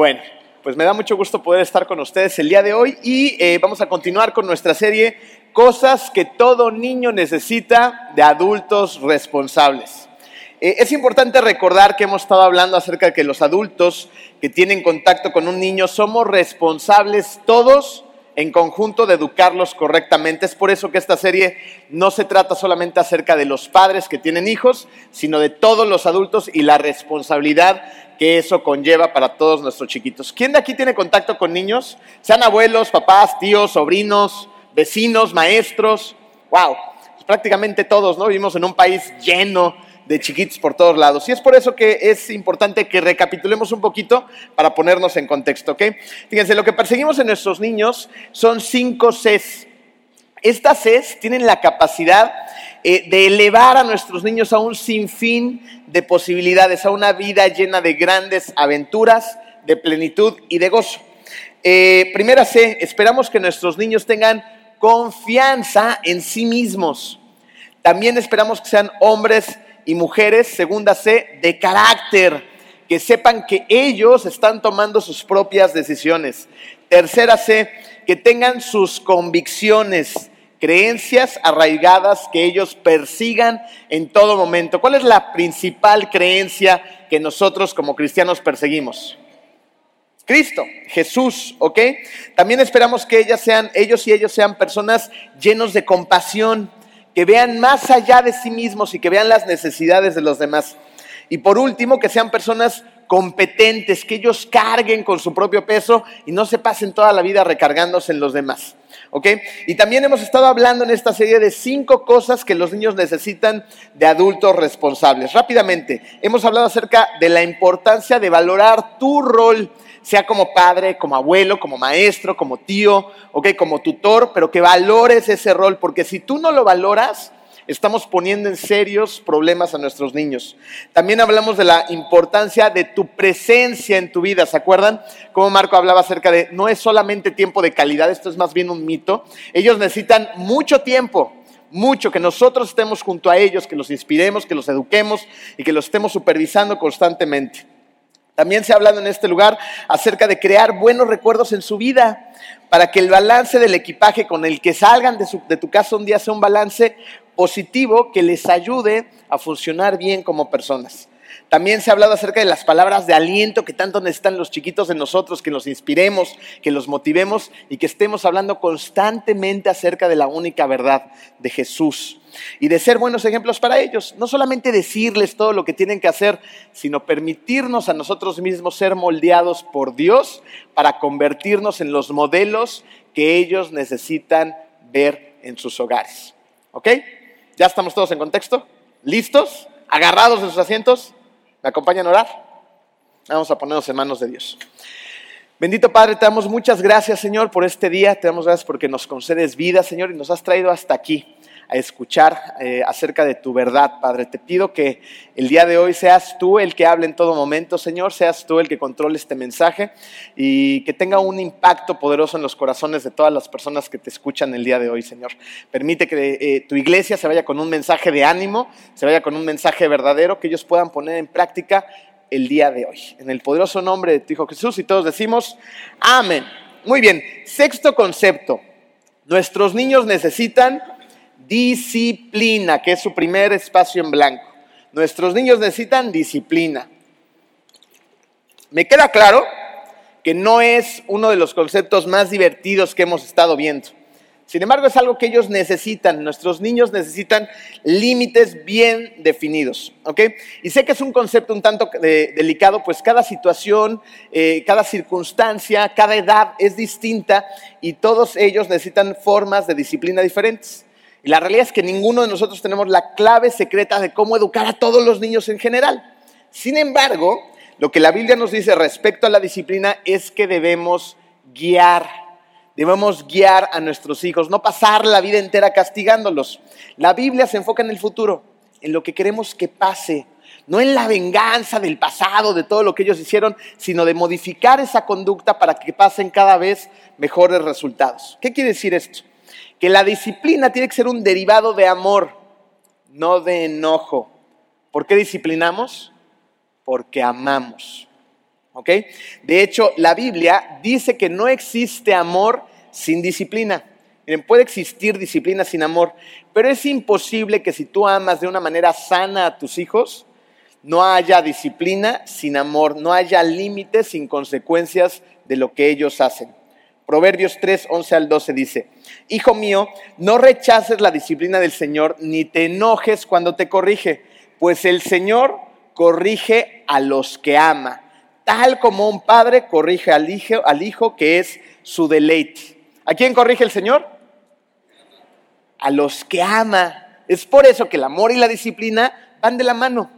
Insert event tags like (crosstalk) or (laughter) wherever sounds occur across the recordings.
Bueno, pues me da mucho gusto poder estar con ustedes el día de hoy y eh, vamos a continuar con nuestra serie Cosas que todo niño necesita de adultos responsables. Eh, es importante recordar que hemos estado hablando acerca de que los adultos que tienen contacto con un niño somos responsables todos en conjunto de educarlos correctamente. Es por eso que esta serie no se trata solamente acerca de los padres que tienen hijos, sino de todos los adultos y la responsabilidad que eso conlleva para todos nuestros chiquitos. ¿Quién de aquí tiene contacto con niños? Sean abuelos, papás, tíos, sobrinos, vecinos, maestros. ¡Wow! Pues prácticamente todos, ¿no? Vivimos en un país lleno de chiquitos por todos lados. Y es por eso que es importante que recapitulemos un poquito para ponernos en contexto, ¿ok? Fíjense, lo que perseguimos en nuestros niños son cinco Cs. Estas Cs tienen la capacidad eh, de elevar a nuestros niños a un sinfín de posibilidades, a una vida llena de grandes aventuras, de plenitud y de gozo. Eh, primera C, esperamos que nuestros niños tengan confianza en sí mismos. También esperamos que sean hombres y mujeres, segunda C, de carácter, que sepan que ellos están tomando sus propias decisiones. Tercera C, que tengan sus convicciones creencias arraigadas que ellos persigan en todo momento. ¿Cuál es la principal creencia que nosotros como cristianos perseguimos? Cristo, Jesús, ¿ok? También esperamos que ellas sean, ellos y ellos sean personas llenos de compasión, que vean más allá de sí mismos y que vean las necesidades de los demás. Y por último, que sean personas competentes, que ellos carguen con su propio peso y no se pasen toda la vida recargándose en los demás. ¿ok? Y también hemos estado hablando en esta serie de cinco cosas que los niños necesitan de adultos responsables. Rápidamente, hemos hablado acerca de la importancia de valorar tu rol, sea como padre, como abuelo, como maestro, como tío, ¿ok? Como tutor, pero que valores ese rol, porque si tú no lo valoras, estamos poniendo en serios problemas a nuestros niños. También hablamos de la importancia de tu presencia en tu vida, ¿se acuerdan? Como Marco hablaba acerca de, no es solamente tiempo de calidad, esto es más bien un mito. Ellos necesitan mucho tiempo, mucho, que nosotros estemos junto a ellos, que los inspiremos, que los eduquemos y que los estemos supervisando constantemente. También se ha hablado en este lugar acerca de crear buenos recuerdos en su vida, para que el balance del equipaje con el que salgan de, de, tu casa un día sea un balance positivo que les ayude a funcionar bien como personas. También se ha hablado acerca de las palabras de aliento que tanto necesitan los chiquitos de nosotros, que los inspiremos, que los motivemos y que estemos hablando constantemente acerca de la única verdad de Jesús y de ser buenos ejemplos para ellos. No solamente decirles todo lo que tienen que hacer, sino permitirnos a nosotros mismos ser moldeados por Dios para convertirnos en los modelos que ellos necesitan ver en sus hogares. ¿Ok? ¿Ya estamos todos en contexto? ¿Listos? ¿Agarrados en sus asientos? ¿Me acompañan a orar? Vamos a ponernos en manos de Dios. Bendito Padre, te damos muchas gracias, Señor, por este día. Te damos gracias porque nos concedes vida, Señor, y nos has traído hasta aquí a escuchar eh, acerca de tu verdad, Padre. Te pido que el día de hoy seas tú el que hable en todo momento, Señor, seas tú el que controle este mensaje y que tenga un impacto poderoso en los corazones de todas las personas que te escuchan el día de hoy, Señor. Permite que eh, tu iglesia se vaya con un mensaje de ánimo, se vaya con un mensaje verdadero, que ellos puedan poner en práctica el día de hoy. En el poderoso nombre de tu Hijo Jesús y todos decimos, amén. Muy bien, sexto concepto. Nuestros niños necesitan disciplina, que es su primer espacio en blanco. Nuestros niños necesitan disciplina. Me queda claro que no es uno de los conceptos más divertidos que hemos estado viendo. Sin embargo, es algo que ellos necesitan. Nuestros niños necesitan límites bien definidos. ¿ok? Y sé que es un concepto un tanto delicado, pues cada situación, eh, cada circunstancia, cada edad es distinta y todos ellos necesitan formas de disciplina diferentes. Y la realidad es que ninguno de nosotros tenemos la clave secreta de cómo educar a todos los niños en general. Sin embargo, lo que la Biblia nos dice respecto a la disciplina es que debemos guiar, debemos guiar a nuestros hijos, no pasar la vida entera castigándolos. La Biblia se enfoca en el futuro, en lo que queremos que pase, no en la venganza del pasado, de todo lo que ellos hicieron, sino de modificar esa conducta para que pasen cada vez mejores resultados. ¿Qué quiere decir esto? Que la disciplina tiene que ser un derivado de amor, no de enojo. ¿Por qué disciplinamos? Porque amamos. ¿ok? De hecho, la Biblia dice que no existe amor sin disciplina. Miren, puede existir disciplina sin amor, pero es imposible que si tú amas de una manera sana a tus hijos, no haya disciplina sin amor, no haya límites sin consecuencias de lo que ellos hacen. Proverbios 3, 11 al 12 dice, Hijo mío, no rechaces la disciplina del Señor, ni te enojes cuando te corrige, pues el Señor corrige a los que ama, tal como un padre corrige al hijo, al hijo que es su deleite. ¿A quién corrige el Señor? A los que ama. Es por eso que el amor y la disciplina van de la mano.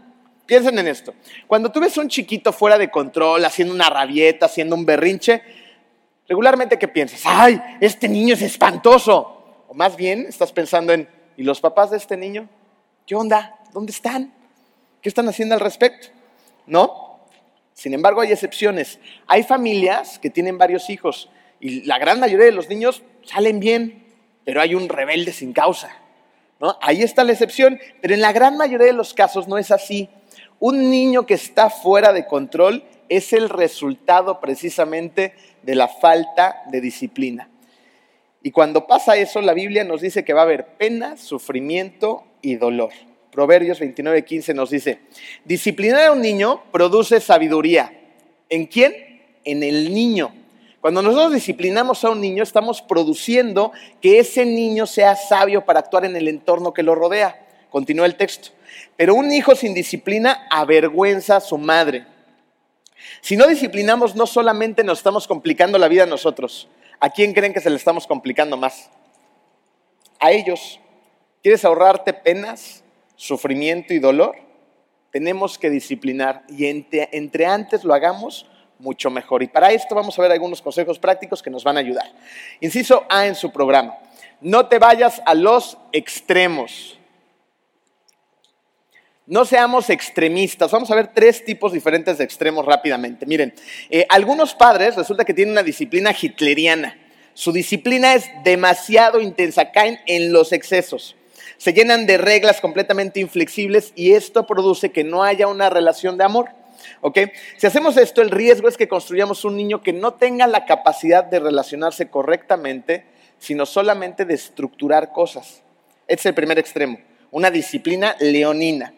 Piensen en esto. Cuando tú ves un chiquito fuera de control, haciendo una rabieta, haciendo un berrinche, regularmente ¿qué piensas? ¡Ay, este niño es espantoso! O más bien estás pensando en, ¿y los papás de este niño? ¿Qué onda? ¿Dónde están? ¿Qué están haciendo al respecto? ¿No? Sin embargo, hay excepciones. Hay familias que tienen varios hijos y la gran mayoría de los niños salen bien, pero hay un rebelde sin causa. ¿no? Ahí está la excepción, pero en la gran mayoría de los casos no es así. Un niño que está fuera de control es el resultado precisamente de la falta de disciplina. Y cuando pasa eso, la Biblia nos dice que va a haber pena, sufrimiento y dolor. Proverbios 29, 15 nos dice, disciplinar a un niño produce sabiduría. ¿En quién? En el niño. Cuando nosotros disciplinamos a un niño, estamos produciendo que ese niño sea sabio para actuar en el entorno que lo rodea. Continúa el texto. Pero un hijo sin disciplina avergüenza a su madre. Si no disciplinamos, no solamente nos estamos complicando la vida a nosotros. ¿A quién creen que se le estamos complicando más? A ellos. ¿Quieres ahorrarte penas, sufrimiento y dolor? Tenemos que disciplinar y entre, entre antes lo hagamos, mucho mejor. Y para esto vamos a ver algunos consejos prácticos que nos van a ayudar. Inciso A en su programa. No te vayas a los extremos. No seamos extremistas. Vamos a ver tres tipos diferentes de extremos rápidamente. Miren, eh, algunos padres resulta que tienen una disciplina hitleriana. Su disciplina es demasiado intensa, caen en los excesos. Se llenan de reglas completamente inflexibles y esto produce que no haya una relación de amor. Si hacemos esto, el riesgo es que construyamos un niño que no tenga la capacidad de relacionarse correctamente, sino solamente de estructurar cosas. Este es el primer extremo, una disciplina leonina.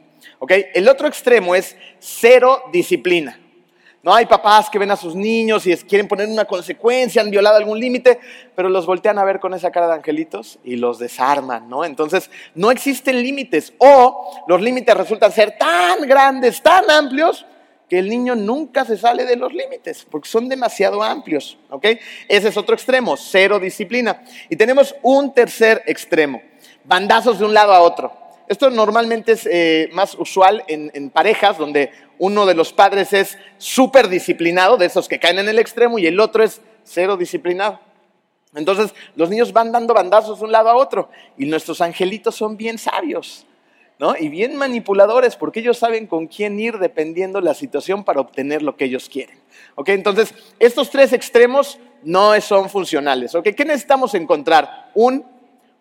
El otro extremo es cero disciplina. No hay papás que ven a sus niños y quieren poner una consecuencia, han violado algún límite, pero los voltean a ver con esa cara de angelitos y los desarman, ¿no? Entonces, no existen límites o los límites resultan ser tan grandes, tan amplios, que el niño nunca se sale de los límites, porque son demasiado amplios, ¿ok? Ese es otro extremo, cero disciplina. Y tenemos un tercer extremo, bandazos de un lado a otro. Esto normalmente es eh, más usual en, en, parejas donde uno de los padres es súper disciplinado, de esos que caen en el extremo, y el otro es cero disciplinado. Entonces los niños van dando bandazos de un lado a otro y nuestros angelitos son bien sabios. Y bien manipuladores, porque ellos saben con quién ir dependiendo la situación para obtener lo que ellos quieren. ¿Ok? Entonces, estos tres extremos no son funcionales. ¿Ok? ¿Qué necesitamos encontrar? Un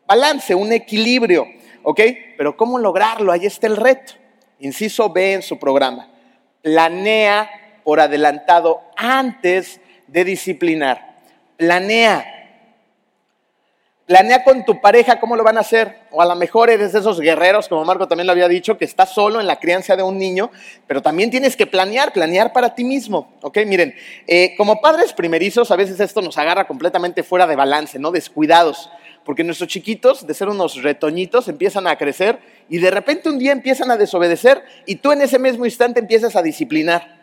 balance, un equilibrio. ¿Ok? Pero ¿cómo lograrlo? Ahí está el reto. Inciso B en su programa. Planea por adelantado antes de disciplinar. Planea. Planea con tu pareja cómo lo van a hacer. O a lo mejor eres de esos guerreros, como Marco también lo había dicho, que estás solo en la crianza de un niño, pero también tienes que planear, planear para ti mismo. ¿Ok? Miren, eh, como padres primerizos, a veces esto nos agarra completamente fuera de balance, ¿no? Descuidados. Porque nuestros chiquitos, de ser unos retoñitos, empiezan a crecer y de repente un día empiezan a desobedecer y tú en ese mismo instante empiezas a disciplinar.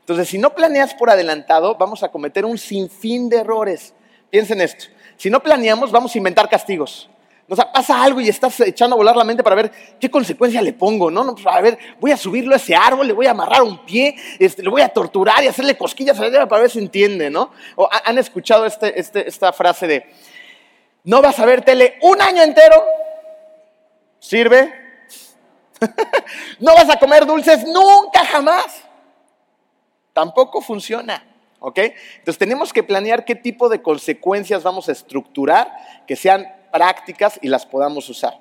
Entonces, si no planeas por adelantado, vamos a cometer un sinfín de errores. Piensen esto. Si no planeamos, vamos a inventar castigos. O sea, pasa algo y estás echando a volar la mente para ver qué consecuencia le pongo, ¿no? Pues, a ver, voy a subirlo a ese árbol, le voy a amarrar un pie, este, le voy a torturar y hacerle cosquillas para ver si entiende, ¿no? O han escuchado este, este, esta frase de, no vas a ver tele un año entero, ¿sirve? (laughs) no vas a comer dulces nunca jamás, tampoco funciona. ¿Ok? Entonces tenemos que planear qué tipo de consecuencias vamos a estructurar que sean prácticas y las podamos usar.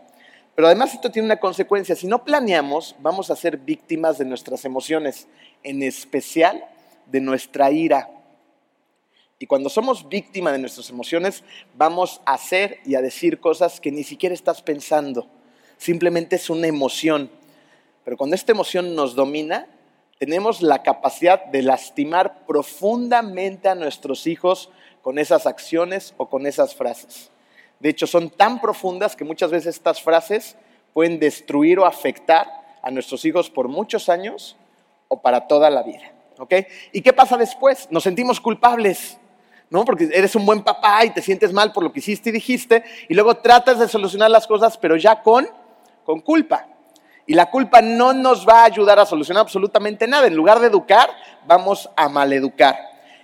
Pero además esto tiene una consecuencia. Si no planeamos, vamos a ser víctimas de nuestras emociones, en especial de nuestra ira. Y cuando somos víctima de nuestras emociones, vamos a hacer y a decir cosas que ni siquiera estás pensando. Simplemente es una emoción. Pero cuando esta emoción nos domina, tenemos la capacidad de lastimar profundamente a nuestros hijos con esas acciones o con esas frases. De hecho, son tan profundas que muchas veces estas frases pueden destruir o afectar a nuestros hijos por muchos años o para toda la vida. ¿ok? ¿Y qué pasa después? Nos sentimos culpables. ¿No? Porque eres un buen papá y te sientes mal por lo que hiciste y dijiste, y luego tratas de solucionar las cosas, pero ya con, con culpa. Y la culpa no nos va a ayudar a solucionar absolutamente nada. En lugar de educar, vamos a maleducar.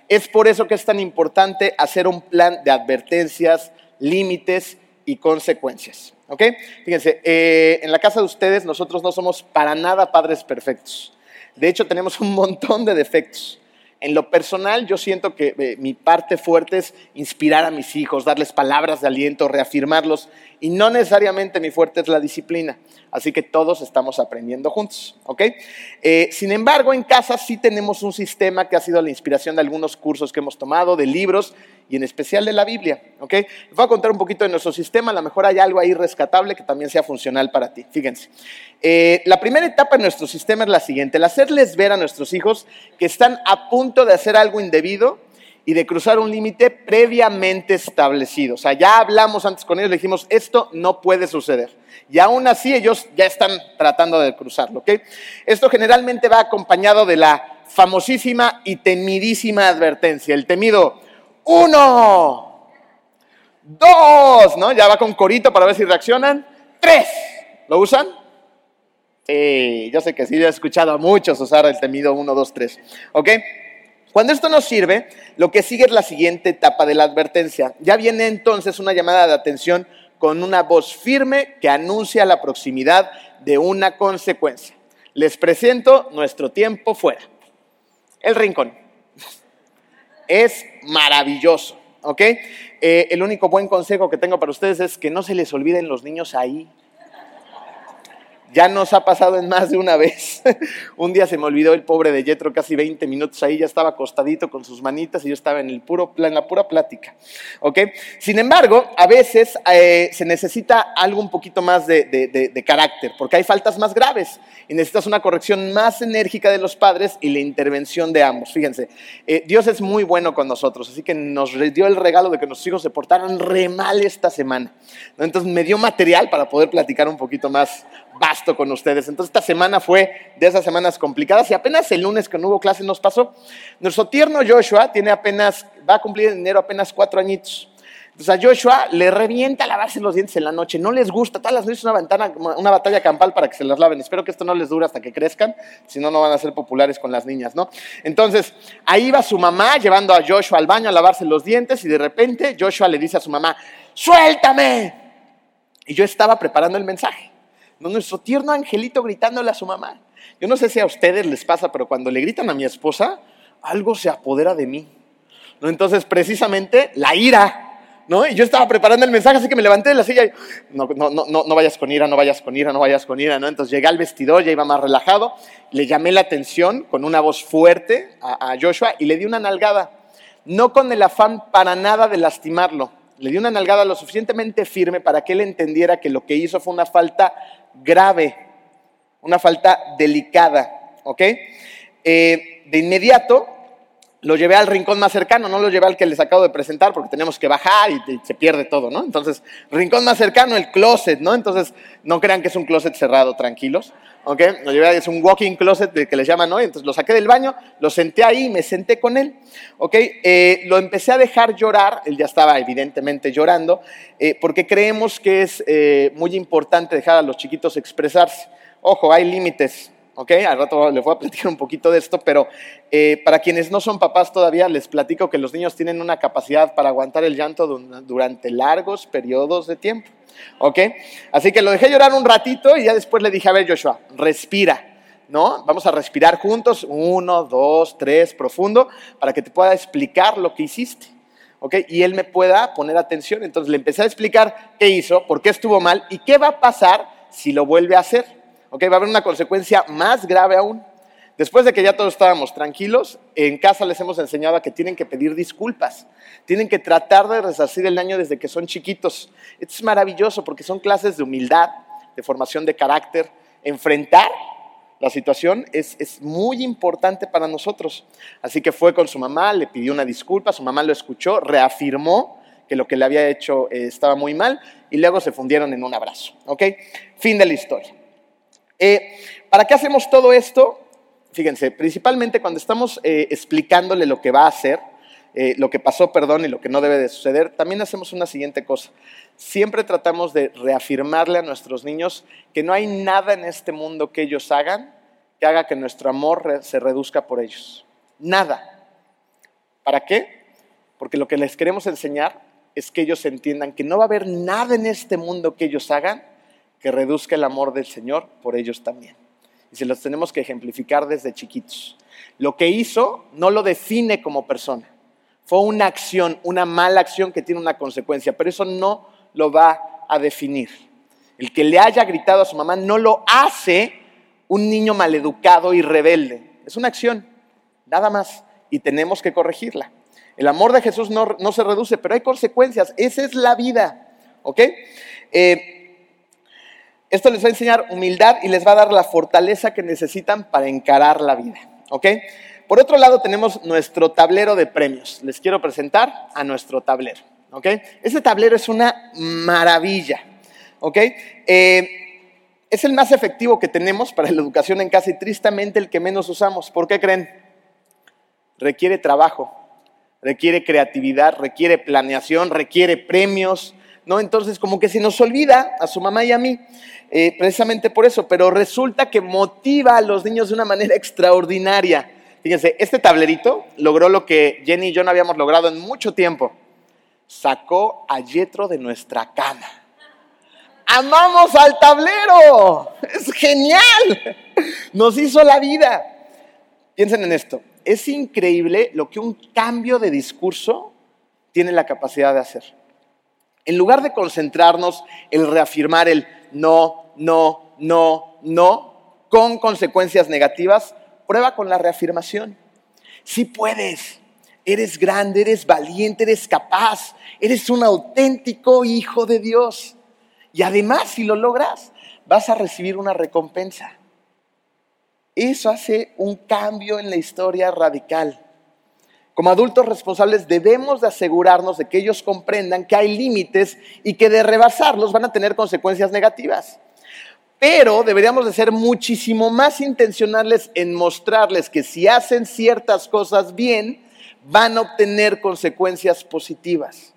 Es por eso que es tan importante hacer un plan de advertencias, límites y consecuencias. ¿Ok? Fíjense, eh, en la casa de ustedes nosotros no somos para nada padres perfectos. De hecho, tenemos un montón de defectos. En lo personal, yo siento que eh, mi parte fuerte es inspirar a mis hijos, darles palabras de aliento, reafirmarlos, y no necesariamente mi fuerte es la disciplina. Así que todos estamos aprendiendo juntos, ¿ok? Eh, sin embargo, en casa sí tenemos un sistema que ha sido la inspiración de algunos cursos que hemos tomado, de libros, y en especial de la Biblia. ¿ok? Les voy a contar un poquito de nuestro sistema, a lo mejor hay algo ahí rescatable que también sea funcional para ti. Fíjense, eh, la primera etapa de nuestro sistema es la siguiente, el hacerles ver a nuestros hijos que están a punto de hacer algo indebido y de cruzar un límite previamente establecido. O sea, ya hablamos antes con ellos, le dijimos, esto no puede suceder. Y aún así ellos ya están tratando de cruzarlo. ¿ok? Esto generalmente va acompañado de la famosísima y temidísima advertencia, el temido uno, dos, ¿no? Ya va con corito para ver si reaccionan. Tres, ¿lo usan? Sí, yo sé que sí, he escuchado a muchos usar el temido uno, dos, tres. ¿Ok? Cuando esto nos sirve, lo que sigue es la siguiente etapa de la advertencia. Ya viene entonces una llamada de atención con una voz firme que anuncia la proximidad de una consecuencia. Les presento nuestro tiempo fuera. El rincón es maravilloso, ¿ok? Eh, el único buen consejo que tengo para ustedes es que no se les olviden los niños ahí. Ya nos ha pasado en más de una vez. (laughs) un día se me olvidó el pobre de Yetro, casi 20 minutos ahí, ya estaba acostadito con sus manitas y yo estaba en, el puro, en la pura plática. ¿ok? Sin embargo, a veces eh, se necesita algo un poquito más de, carácter, porque hay faltas más graves y necesitas una corrección más enérgica de los padres y la intervención de ambos. Fíjense, eh, Dios es muy bueno con nosotros, así que nos dio el regalo de que nuestros hijos se portaran re mal esta semana. Entonces me dio material para poder platicar un poquito más basto con ustedes. Entonces esta semana fue de esas semanas complicadas y apenas el lunes que no hubo clase nos pasó. Nuestro tierno Joshua tiene apenas, va a cumplir en enero apenas cuatro añitos. Entonces a Joshua le revienta lavarse los dientes en la noche, no les gusta, todas las noches una, ventana, una batalla campal para que se las laven. Espero que esto no les dure hasta que crezcan, si no, no van a ser populares con las niñas, ¿no? Entonces, ahí va su mamá llevando a Joshua al baño a lavarse los dientes y de repente Joshua le dice a su mamá, suéltame. Y yo estaba preparando el mensaje nuestro tierno angelito gritándole a su mamá. Yo no sé si a ustedes les pasa, pero cuando le gritan a mi esposa, algo se apodera de mí. ¿No? Entonces, precisamente, la ira. ¿No? Y yo estaba preparando el mensaje, así que me levanté de la silla y no, no, no, no vayas con ira, no vayas con ira, no vayas con ira, ¿no? Entonces llegué al vestidor, ya iba más relajado, le llamé la atención con una voz fuerte a, a Joshua y le di una nalgada, no con el afán para nada de lastimarlo, le di una nalgada lo suficientemente firme para que él entendiera que lo que hizo fue una falta grave, una falta delicada, ¿ok? Eh, de inmediato lo llevé al rincón más cercano, no lo llevé al que les acabo de presentar porque tenemos que bajar y, se pierde todo, ¿no? Entonces, rincón más cercano, el closet, ¿no? Entonces, no crean que es un closet cerrado, tranquilos, ¿ok? Lo llevé, es un walking closet que le llaman, ¿no? Entonces lo saqué del baño, lo senté ahí, me senté con él, ¿ok? Eh, lo empecé a dejar llorar, él ya estaba evidentemente llorando, eh, porque creemos que es eh, muy importante dejar a los chiquitos expresarse. Ojo, hay límites, ¿ok? Al rato les voy a platicar un poquito de esto, pero eh, para quienes no son papás todavía, les platico que los niños tienen una capacidad para aguantar el llanto durante largos periodos de tiempo, ¿ok? Así que lo dejé llorar un ratito y ya después le dije, a ver Joshua, respira. ¿No? Vamos a respirar juntos, uno, dos, tres, profundo, para que te pueda explicar lo que hiciste. ¿ok? Y él me pueda poner atención. Entonces le empecé a explicar qué hizo, por qué estuvo mal y qué va a pasar si lo vuelve a hacer. ¿Ok? Va a haber una consecuencia más grave aún. Después de que ya todos estábamos tranquilos, en casa les hemos enseñado a que tienen que pedir disculpas, tienen que tratar de resarcir el daño desde que son chiquitos. Esto es maravilloso porque son clases de humildad, de formación de carácter, enfrentar la situación es, es, muy importante para nosotros. Así que fue con su mamá, le pidió una disculpa, su mamá lo escuchó, reafirmó que lo que le había hecho eh, estaba muy mal y luego se fundieron en un abrazo. ¿Ok? Fin de la historia. Eh, ¿Para qué hacemos todo esto? Fíjense, principalmente cuando estamos eh, explicándole lo que va a hacer, lo que pasó, perdón, y lo que no debe de suceder, también hacemos una siguiente cosa. Siempre tratamos de reafirmarle a nuestros niños que no hay nada en este mundo que ellos hagan que haga que nuestro amor se reduzca por ellos. Nada. ¿Para qué? Porque lo que les queremos enseñar es que ellos entiendan que no va a haber nada en este mundo que ellos hagan que reduzca el amor del Señor por ellos también. Y se los tenemos que ejemplificar desde chiquitos. Lo que hizo no lo define como persona. Fue una acción, una mala acción que tiene una consecuencia, pero eso no lo va a definir. El que le haya gritado a su mamá no lo hace un niño maleducado y rebelde. Es una acción, nada más, y tenemos que corregirla. El amor de Jesús no, se reduce, pero hay consecuencias. Esa es la vida. ¿Ok? Eh, esto les va a enseñar humildad y les va a dar la fortaleza que necesitan para encarar la vida. ¿Ok? Por otro lado, tenemos nuestro tablero de premios. Les quiero presentar a nuestro tablero. ¿Ok? Este tablero es una maravilla. ¿Ok? Eh, es el más efectivo que tenemos para la educación en casa y tristemente el que menos usamos. ¿Por qué creen? Requiere trabajo requiere creatividad, requiere planeación, requiere premios, ¿no? Entonces, como que se nos olvida a su mamá y a mí, eh, precisamente por eso, pero resulta que motiva a los niños de una manera extraordinaria. Fíjense, este tablerito logró lo que Jenny y yo no habíamos logrado en mucho tiempo. Sacó a Yetro de nuestra cama. ¡Amamos al tablero! ¡Es genial! Nos hizo la vida. Piensen en esto es increíble lo que un cambio de discurso tiene la capacidad de hacer. En lugar de concentrarnos en reafirmar el no, no, no, no, con consecuencias negativas, prueba con la reafirmación. Si puedes, eres grande, eres valiente, eres capaz, eres un auténtico hijo de Dios. Y además, si lo logras, vas a recibir una recompensa. Eso hace un cambio en la historia radical. Como adultos responsables debemos de asegurarnos de que ellos comprendan que hay límites y que de rebasarlos van a tener consecuencias negativas. Pero deberíamos de ser muchísimo más intencionales en mostrarles que si hacen ciertas cosas bien, van a obtener consecuencias positivas.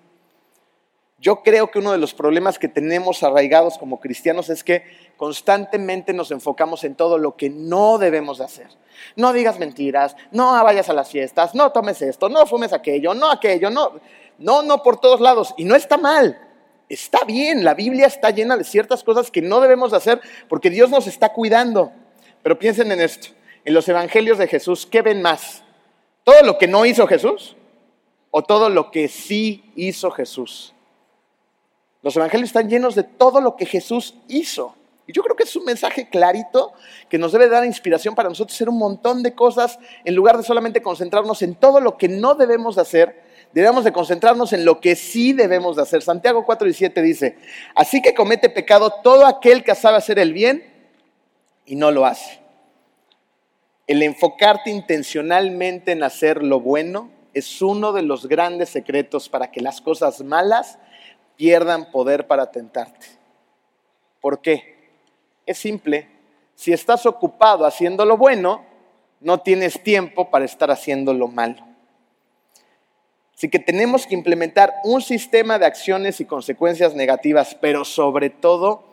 Yo creo que uno de los problemas que tenemos arraigados como cristianos es que constantemente nos enfocamos en todo lo que no debemos de hacer. No digas mentiras, no vayas a las fiestas, no tomes esto, no fumes aquello, no aquello, no, no, no por todos lados. Y no está mal, está bien, la Biblia está llena de ciertas cosas que no debemos de hacer porque Dios nos está cuidando. Pero piensen en esto, en los evangelios de Jesús, ¿qué ven más? ¿Todo lo que no hizo Jesús o todo lo que sí hizo Jesús? Los evangelios están llenos de todo lo que Jesús hizo. Y yo creo que es un mensaje clarito que nos debe dar inspiración para nosotros hacer un montón de cosas en lugar de solamente concentrarnos en todo lo que no debemos de hacer. Debemos de concentrarnos en lo que sí debemos de hacer. Santiago 4 y 7 dice, así que comete pecado todo aquel que sabe hacer el bien y no lo hace. El enfocarte intencionalmente en hacer lo bueno es uno de los grandes secretos para que las cosas malas pierdan poder para tentarte. ¿Por qué? Es simple. Si estás ocupado haciendo lo bueno, no tienes tiempo para estar haciendo lo malo. Así que tenemos que implementar un sistema de acciones y consecuencias negativas, pero sobre todo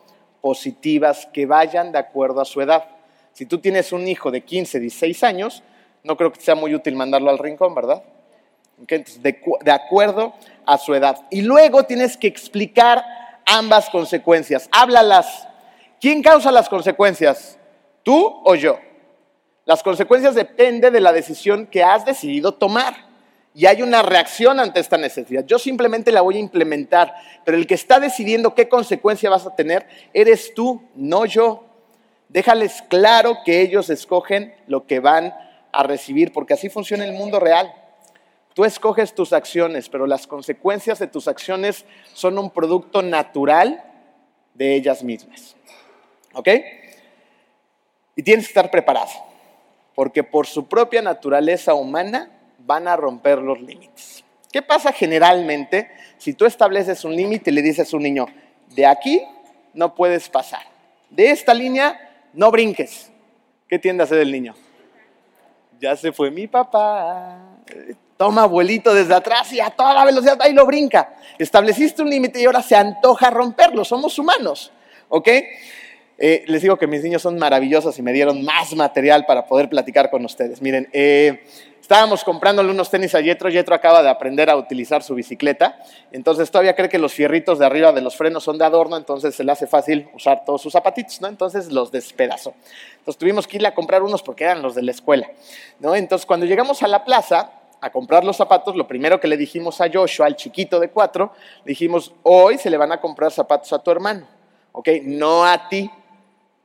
positivas que vayan de acuerdo a su edad. Si tú tienes un hijo de 15, 16 años, no creo que sea muy útil mandarlo al rincón, ¿verdad? de, acuerdo a su edad. Y luego tienes que explicar ambas consecuencias. Háblalas. ¿Quién causa las consecuencias? ¿Tú o yo? Las consecuencias dependen de la decisión que has decidido tomar. Y hay una reacción ante esta necesidad. Yo simplemente la voy a implementar, pero el que está decidiendo qué consecuencia vas a tener eres tú, no yo. Déjales claro que ellos escogen lo que van a recibir, porque así funciona el mundo real. Tú escoges tus acciones, pero las consecuencias de tus acciones son un producto natural de ellas mismas. ¿Ok? Y tienes que estar preparado, porque por su propia naturaleza humana van a romper los límites. ¿Qué pasa generalmente si tú estableces un límite y le dices a un niño, de aquí no puedes pasar, de esta línea no brinques? ¿Qué tiende a hacer el niño? Ya se fue mi papá. Toma abuelito desde atrás y a toda velocidad ahí lo brinca. Estableciste un límite y ahora se antoja romperlo. Somos humanos. ¿Ok? Eh, les digo que mis niños son maravillosos y me dieron más material para poder platicar con ustedes. Miren, eh, Estábamos comprándole unos tenis a Yetro. Yetro acaba de aprender a utilizar su bicicleta. Entonces todavía cree que los fierritos de arriba de los frenos son de adorno. Entonces se le hace fácil usar todos sus zapatitos, ¿no? Entonces los despedazó. Entonces tuvimos que ir a comprar unos porque eran los de la escuela, ¿no? Entonces cuando llegamos a la plaza a comprar los zapatos, lo primero que le dijimos a Joshua, al chiquito de cuatro, dijimos, hoy se le van a comprar zapatos a tu hermano, ¿ok? No a ti.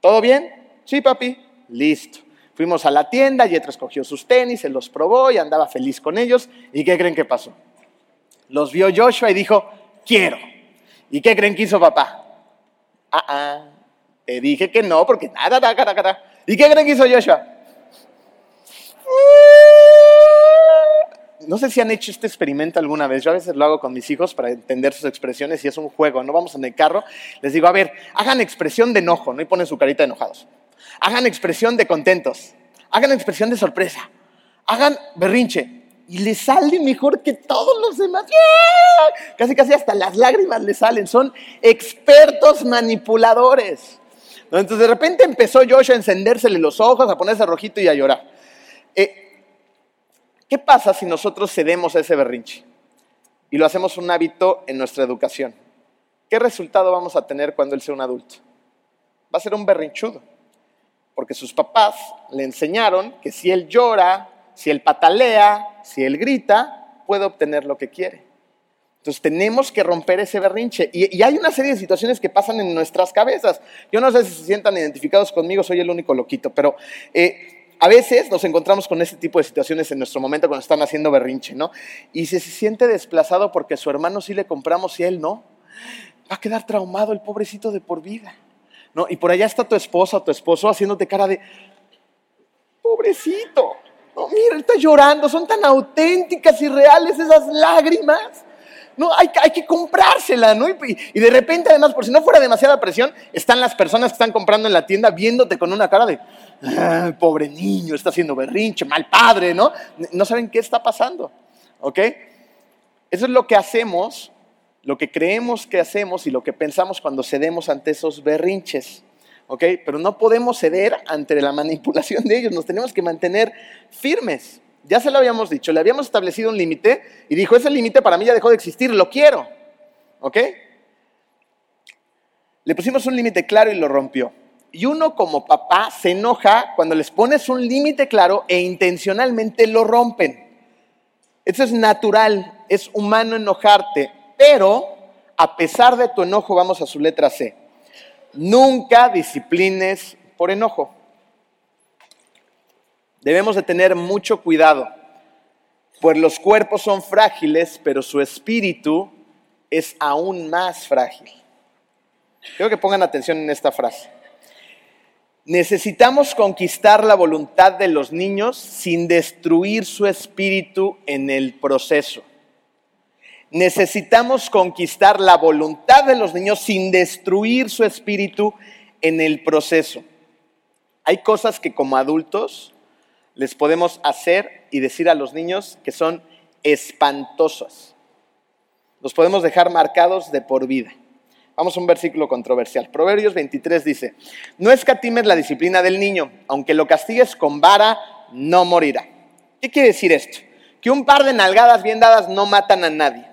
¿Todo bien? Sí, papi. Listo. Fuimos a la tienda, Yetro escogió sus tenis, se los probó y andaba feliz con ellos. ¿Y qué creen que pasó? Los vio Joshua y dijo, quiero. ¿Y qué creen que hizo papá? Ah, ah, te dije que no, porque nada, nada, nada, nada. ¿Y qué creen que hizo Joshua? No sé si han hecho este experimento alguna vez. Yo a veces lo hago con mis hijos para entender sus expresiones y es un juego. No vamos en el carro. Les digo, a ver, hagan expresión de enojo, ¿no? Y ponen su carita de enojados hagan expresión de contentos, hagan expresión de sorpresa, hagan berrinche. Y le sale mejor que todos los demás. Casi, casi hasta las lágrimas le salen. Son expertos manipuladores. Entonces de repente empezó Joshua a encendérsele los ojos, a ponerse rojito y a llorar. Eh, ¿Qué pasa si nosotros cedemos a ese berrinche y lo hacemos un hábito en nuestra educación? ¿Qué resultado vamos a tener cuando él sea un adulto? Va a ser un berrinchudo porque sus papás le enseñaron que si él llora, si él patalea, si él grita, puede obtener lo que quiere. Entonces tenemos que romper ese berrinche. Y, hay una serie de situaciones que pasan en nuestras cabezas. Yo no sé si se sientan identificados conmigo, soy el único loquito, pero eh, a veces nos encontramos con ese tipo de situaciones en nuestro momento cuando están haciendo berrinche, ¿no? Y si se siente desplazado porque su hermano sí le compramos y él no, va a quedar traumado el pobrecito de por vida. ¿no? Y por allá está tu esposa tu esposo haciéndote cara de, pobrecito, no, mira, él está llorando, son tan auténticas y reales esas lágrimas. No, hay, que comprársela, ¿no? Y, de repente, además, por si no fuera demasiada presión, están las personas que están comprando en la tienda viéndote con una cara de, pobre niño, está haciendo berrinche, mal padre, ¿no? No saben qué está pasando, ¿ok? Eso es lo que hacemos lo que creemos que hacemos y lo que pensamos cuando cedemos ante esos berrinches. ¿Ok? Pero no podemos ceder ante la manipulación de ellos, nos tenemos que mantener firmes. Ya se lo habíamos dicho, le habíamos establecido un límite y dijo, ese límite para mí ya dejó de existir, lo quiero. ¿Ok? Le pusimos un límite claro y lo rompió. Y uno como papá se enoja cuando les pones un límite claro e intencionalmente lo rompen. Eso es natural, es humano enojarte. Pero, a pesar de tu enojo, vamos a su letra C. Nunca disciplines por enojo. Debemos de tener mucho cuidado, pues los cuerpos son frágiles, pero su espíritu es aún más frágil. Quiero que pongan atención en esta frase. Necesitamos conquistar la voluntad de los niños sin destruir su espíritu en el proceso. Necesitamos conquistar la voluntad de los niños sin destruir su espíritu en el proceso. Hay cosas que como adultos les podemos hacer y decir a los niños que son espantosas. Los podemos dejar marcados de por vida. Vamos a un versículo controversial. Proverbios 23 dice, no escatimes la disciplina del niño, aunque lo castigues con vara, no morirá. ¿Qué quiere decir esto? Que un par de nalgadas bien dadas no matan a nadie.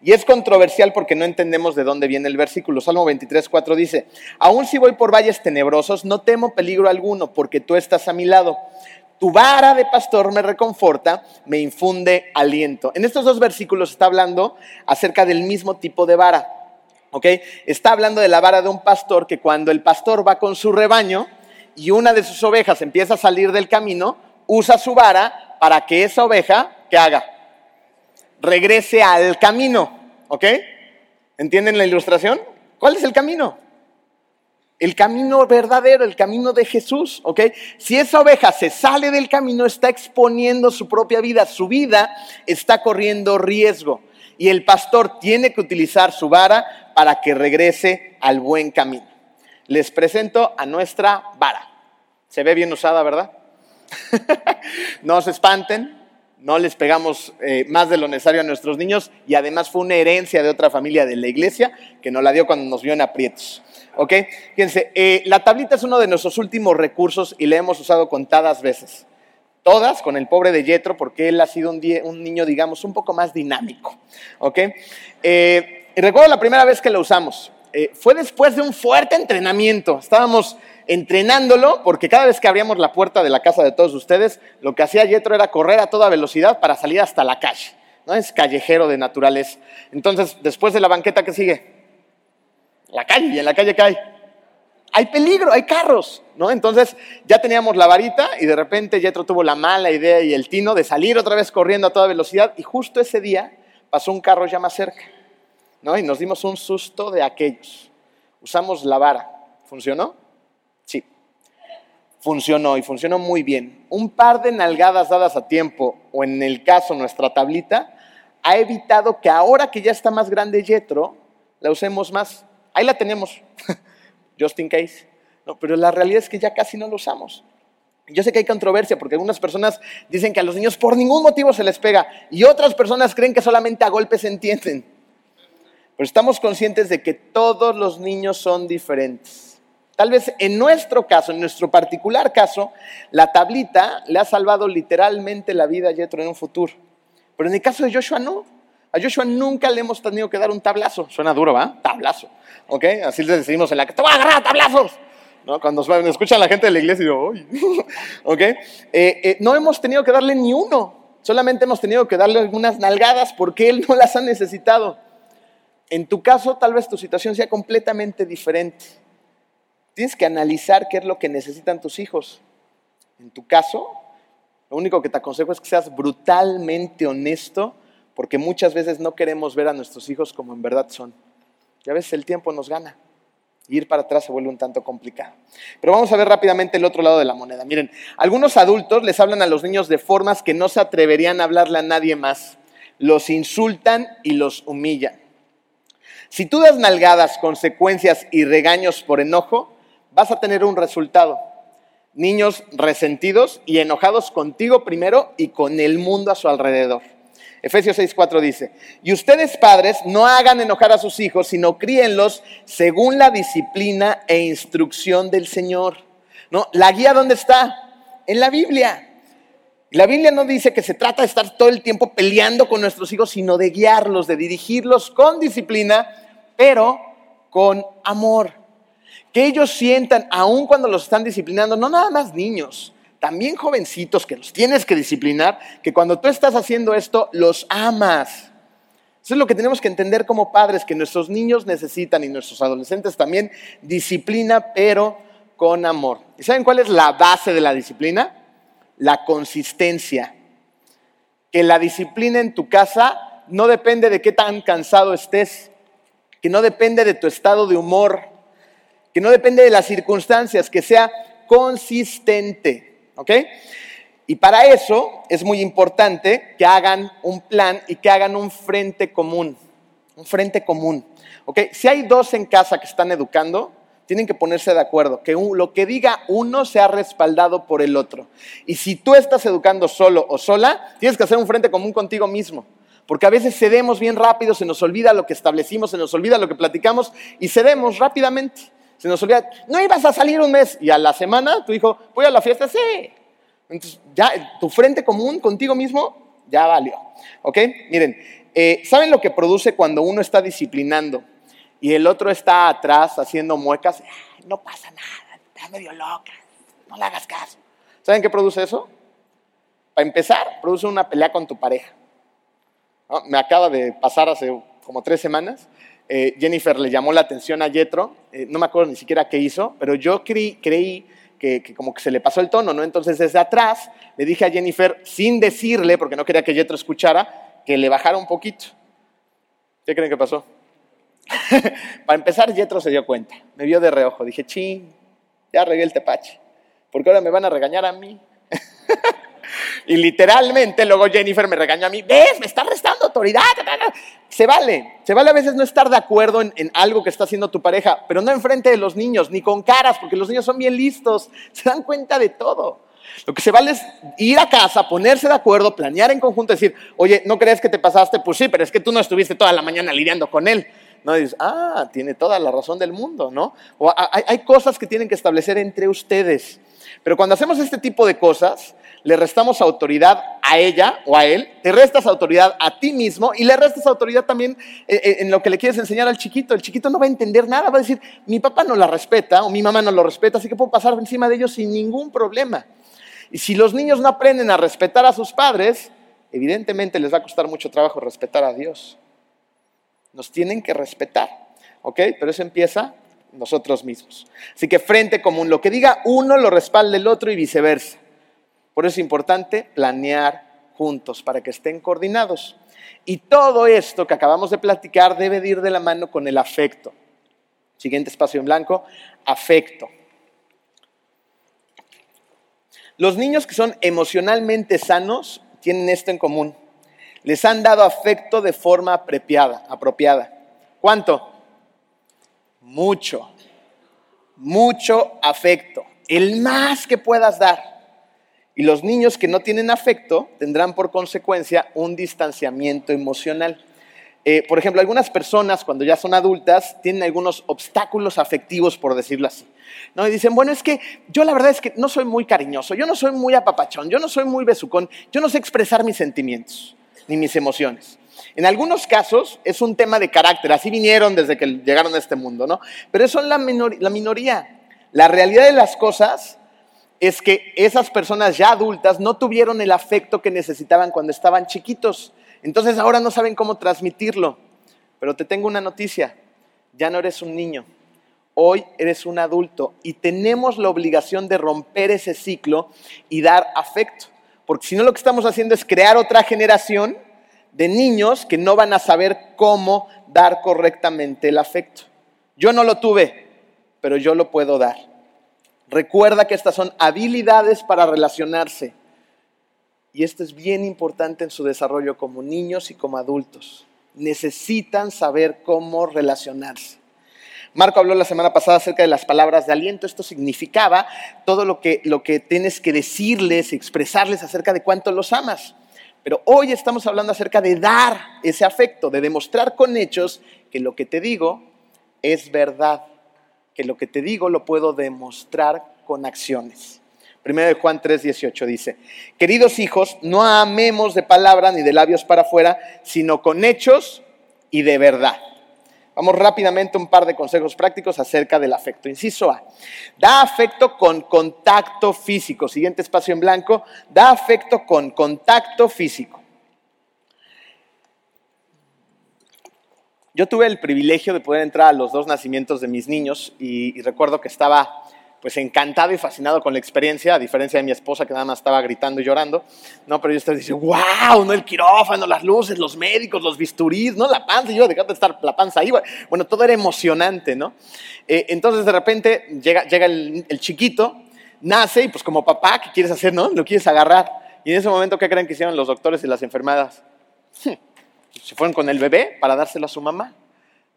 Y es controversial porque no entendemos de dónde viene el versículo. Salmo 23, 4 dice, aún si voy por valles tenebrosos, no temo peligro alguno, porque tú estás a mi lado. Tu vara de pastor me reconforta, me infunde aliento. En estos dos versículos está hablando acerca del mismo tipo de vara. ¿ok? Está hablando de la vara de un pastor que cuando el pastor va con su rebaño y una de sus ovejas empieza a salir del camino, usa su vara para que esa oveja, ¿qué haga? Regrese al camino, ¿ok? ¿Entienden la ilustración? ¿Cuál es el camino? El camino verdadero, el camino de Jesús, ¿ok? Si esa oveja se sale del camino, está exponiendo su propia vida, su vida está corriendo riesgo. Y el pastor tiene que utilizar su vara para que regrese al buen camino. Les presento a nuestra vara. Se ve bien usada, ¿verdad? (laughs) no se espanten, no les pegamos eh, más de lo necesario a nuestros niños y además fue una herencia de otra familia de la iglesia que nos la dio cuando nos vio en aprietos. ¿Ok? Fíjense, eh, la tablita es uno de nuestros últimos recursos y la hemos usado contadas veces. Todas con el pobre de Yetro porque él ha sido un, niño, digamos, un poco más dinámico. ¿Ok? Eh, recuerdo la primera vez que la usamos. fue después de un fuerte entrenamiento. Estábamos entrenándolo, porque cada vez que abríamos la puerta de la casa de todos ustedes, lo que hacía Yetro era correr a toda velocidad para salir hasta la calle. ¿no? Es callejero de naturaleza. Entonces, después de la banqueta, ¿qué sigue? La calle, y en la calle. Hay peligro, hay carros, ¿no? Entonces ya teníamos la varita y de repente Yetro tuvo la mala idea y el tino de salir otra vez corriendo a toda velocidad y justo ese día pasó un carro ya más cerca, ¿no? Y nos dimos un susto de aquellos. Usamos la vara. ¿Funcionó? Sí, funcionó y funcionó muy bien. Un par de nalgadas dadas a tiempo, o en el caso nuestra tablita, ha evitado que ahora que ya está más grande Yetro, la usemos más. Ahí la tenemos, (laughs) just in case. Pero la realidad es que ya casi no lo usamos. Yo sé que hay controversia porque algunas personas dicen que a los niños por ningún motivo se les pega y otras personas creen que solamente a golpes se entienden. Pero estamos conscientes de que todos los niños son diferentes. Tal vez en nuestro caso, en nuestro particular caso, la tablita le ha salvado literalmente la vida a Yetro en un futuro. Pero en el caso de Joshua no. A Joshua nunca le hemos tenido que dar un tablazo. Suena duro, ¿va? Tablazo. ¿Ok? Así le decimos en la que te voy a agarrar tablazos. ¿No? Cuando escuchan la gente de la iglesia yo, (laughs) ¿ok? Eh, eh, no hemos tenido que darle ni uno. Solamente hemos tenido que darle algunas nalgadas porque él (laughs) no las ha necesitado. En tu caso, tal vez tu situación sea completamente diferente. Tienes que analizar qué es lo que necesitan tus hijos. En tu caso, lo único que te aconsejo es que seas brutalmente honesto, porque muchas veces no queremos ver a nuestros hijos como en verdad son. Y a veces el tiempo nos gana. Ir para atrás se vuelve un tanto complicado. Pero vamos a ver rápidamente el otro lado de la moneda. Miren, algunos adultos les hablan a los niños de formas que no se atreverían a hablarle a nadie más. Los insultan y los humillan. Si tú das nalgadas, consecuencias y regaños por enojo, vas a tener un resultado. Niños resentidos y enojados contigo primero y con el mundo a su alrededor. Efesios 6:4 dice, y ustedes padres no hagan enojar a sus hijos, sino críenlos según la disciplina e instrucción del Señor. ¿No? ¿La guía dónde está? En la Biblia. La Biblia no dice que se trata de estar todo el tiempo peleando con nuestros hijos, sino de guiarlos, de dirigirlos con disciplina, pero con amor que ellos sientan, aun cuando los están disciplinando, no nada más niños, también jovencitos que los tienes que disciplinar, que cuando tú estás haciendo esto, los amas. Eso es lo que tenemos que entender como padres, que nuestros niños necesitan y nuestros adolescentes también disciplina, pero con amor. ¿Y saben cuál es la base de la disciplina? La consistencia. Que la disciplina en tu casa no depende de qué tan cansado estés, que no depende de tu estado de humor, que no depende de las circunstancias, que sea consistente. ¿Ok? Y para eso es muy importante que hagan un plan y que hagan un frente común. Un frente común. ¿Ok? Si hay dos en casa que están educando, tienen que ponerse de acuerdo, que lo que diga uno sea respaldado por el otro. Y si tú estás educando solo o sola, tienes que hacer un frente común contigo mismo. Porque a veces cedemos bien rápido, se nos olvida lo que establecimos, se nos olvida lo que platicamos y cedemos rápidamente. Se nos olvida, no ibas a salir un mes y a la semana tu hijo, voy a la fiesta, sí. Entonces, ya tu frente común contigo mismo ya valió. ¿Ok? Miren, eh, ¿saben lo que produce cuando uno está disciplinando y el otro está atrás haciendo muecas? no pasa nada, está medio loca, no le hagas caso. ¿Saben qué produce eso? Para empezar, produce una pelea con tu pareja. Me acaba de pasar hace como tres semanas eh, Jennifer le llamó la atención a Yetro, eh, no me acuerdo ni siquiera qué hizo, pero yo creí, que, que, como que se le pasó el tono, ¿no? Entonces desde atrás le dije a Jennifer, sin decirle, porque no quería que Jetro escuchara, que le bajara un poquito. ¿Qué creen que pasó? (laughs) Para empezar, Jetro se dio cuenta. Me vio de reojo. Dije, ching, ya regué el tepache. Porque ahora me van a regañar a mí. (laughs) y literalmente luego Jennifer me regañó a mí. ¿Ves? Me está restando autoridad. Se vale. Se vale a veces no estar de acuerdo en, en algo que está haciendo tu pareja, pero no enfrente de los niños, ni con caras, porque los niños son bien listos. Se dan cuenta de todo. Lo que se vale es ir a casa, ponerse de acuerdo, planear en conjunto, decir, oye, ¿no crees que te pasaste? Pues sí, pero es que tú no estuviste toda la mañana lidiando con él. No dices, ah, tiene toda la razón del mundo, ¿no? O hay, hay cosas que tienen que establecer entre ustedes. Pero cuando hacemos este tipo de cosas, le restamos autoridad a ella o a él, te restas autoridad a ti mismo y le restas autoridad también en lo que le quieres enseñar al chiquito. El chiquito no va a entender nada, va a decir, mi papá no la respeta o mi mamá no lo respeta, así que puedo pasar encima de ellos sin ningún problema. Y si los niños no aprenden a respetar a sus padres, evidentemente les va a costar mucho trabajo respetar a Dios. Nos tienen que respetar, ¿ok? Pero eso empieza nosotros mismos. Así que frente común, lo que diga uno lo respalda el otro y viceversa. Por eso es importante planear juntos para que estén coordinados. Y todo esto que acabamos de platicar debe de ir de la mano con el afecto. Siguiente espacio en blanco, afecto. Los niños que son emocionalmente sanos tienen esto en común. Les han dado afecto de forma apropiada. ¿Cuánto? Mucho. Mucho afecto. El más que puedas dar. Y los niños que no tienen afecto tendrán por consecuencia un distanciamiento emocional. Eh, por ejemplo, algunas personas cuando ya son adultas tienen algunos obstáculos afectivos, por decirlo así. ¿no? Y dicen, bueno, es que yo la verdad es que no soy muy cariñoso, yo no soy muy apapachón, yo no soy muy besucón, yo no sé expresar mis sentimientos ni mis emociones. En algunos casos es un tema de carácter, así vinieron desde que llegaron a este mundo, ¿no? Pero eso es la, la minoría. La realidad de las cosas es que esas personas ya adultas no tuvieron el afecto que necesitaban cuando estaban chiquitos. Entonces ahora no saben cómo transmitirlo. Pero te tengo una noticia, ya no eres un niño, hoy eres un adulto y tenemos la obligación de romper ese ciclo y dar afecto. Porque si no lo que estamos haciendo es crear otra generación de niños que no van a saber cómo dar correctamente el afecto. Yo no lo tuve, pero yo lo puedo dar. Recuerda que estas son habilidades para relacionarse. Y esto es bien importante en su desarrollo como niños y como adultos. Necesitan saber cómo relacionarse. Marco habló la semana pasada acerca de las palabras de aliento. Esto significaba todo lo que, lo que tienes que decirles, expresarles acerca de cuánto los amas. Pero hoy estamos hablando acerca de dar ese afecto, de demostrar con hechos que lo que te digo es verdad, que lo que te digo lo puedo demostrar con acciones. Primero de Juan 3, 18 dice, queridos hijos, no amemos de palabra ni de labios para afuera, sino con hechos y de verdad. Vamos rápidamente a un par de consejos prácticos acerca del afecto. Inciso A, da afecto con contacto físico. Siguiente espacio en blanco, da afecto con contacto físico. Yo tuve el privilegio de poder entrar a los dos nacimientos de mis niños y, y recuerdo que estaba pues encantado y fascinado con la experiencia, a diferencia de mi esposa que nada más estaba gritando y llorando, ¿no? Pero yo estaba diciendo, wow, ¿no? El quirófano, las luces, los médicos, los bisturís, ¿no? La panza, y yo dejando de estar la panza ahí, bueno, todo era emocionante, ¿no? Eh, entonces de repente llega, llega el, chiquito, nace y pues como papá, ¿qué quieres hacer, no? Lo quieres agarrar. Y en ese momento, ¿qué creen que hicieron los doctores y las enfermeras? Se fueron con el bebé para dárselo a su mamá,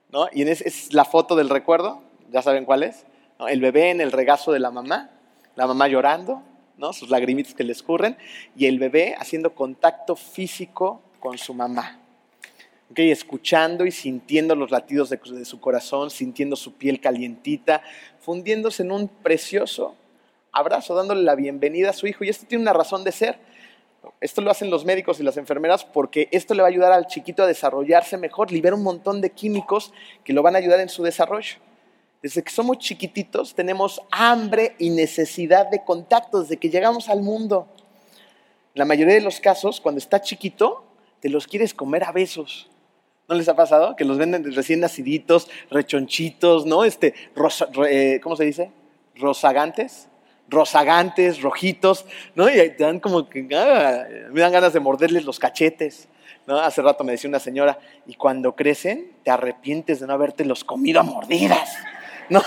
¿no? Y en ese, es la foto del recuerdo, ya saben cuál es el bebé en el regazo de la mamá, la mamá llorando, ¿no? sus lagrimitas que le escurren, y el bebé haciendo contacto físico con su mamá. Okay, escuchando y sintiendo los latidos de, de su corazón, sintiendo su piel calientita, fundiéndose en un precioso abrazo, dándole la bienvenida a su hijo. Y esto tiene una razón de ser. Esto lo hacen los médicos y las enfermeras porque esto le va a ayudar al chiquito a desarrollarse mejor, libera un montón de químicos que lo van a ayudar en su desarrollo. Desde que somos chiquititos tenemos hambre y necesidad de contacto desde que llegamos al mundo. La mayoría de los casos, cuando está chiquito, te los quieres comer a besos. ¿No les ha pasado? Que los venden recién naciditos, rechonchitos, ¿no? Este, rosa, eh, ¿Cómo se dice? Rosagantes. rozagantes, rojitos, ¿no? Y te dan como que, ah, me dan ganas de morderles los cachetes, ¿no? Hace rato me decía una señora, y cuando crecen, te arrepientes de no haberte los comido a mordidas, ¿no?